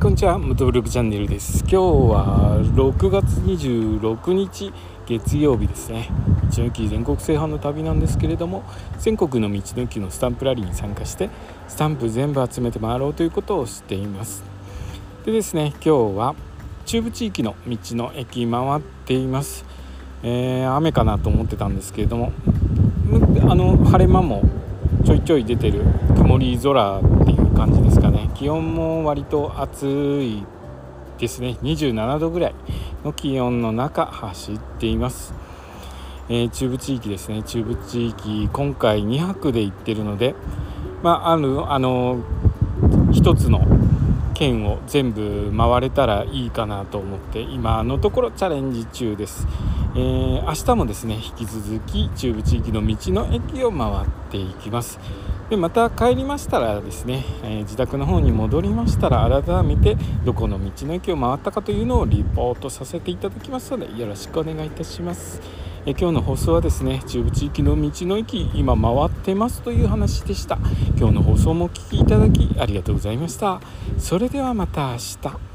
こんにちは元ブログチャンネルです。今日は6月26日月曜日ですね。道の駅全国制覇の旅なんですけれども全国の道の駅のスタンプラリーに参加してスタンプ全部集めて回ろうということをしています。でですね今日は中部地域の道の駅回っています、えー、雨かなと思ってたんですけれどもあの晴れ間もちょいちょい出てる曇り空感じですかね。気温も割と暑いですね。27度ぐらいの気温の中走っています、えー、中部地域ですね。中部地域今回2泊で行ってるのでまああのあの1つの県を全部回れたらいいかなと思って今のところチャレンジ中です、えー、明日もですね引き続き中部地域の道の駅を回っていきます。でまた帰りましたらですね、えー、自宅の方に戻りましたら改めてどこの道の駅を回ったかというのをリポートさせていただきますのでよろしくお願いいたします。え今日の放送はですね中部地域の道の駅今回ってますという話でした。今日の放送もお聴きいただきありがとうございました。それではまた明日。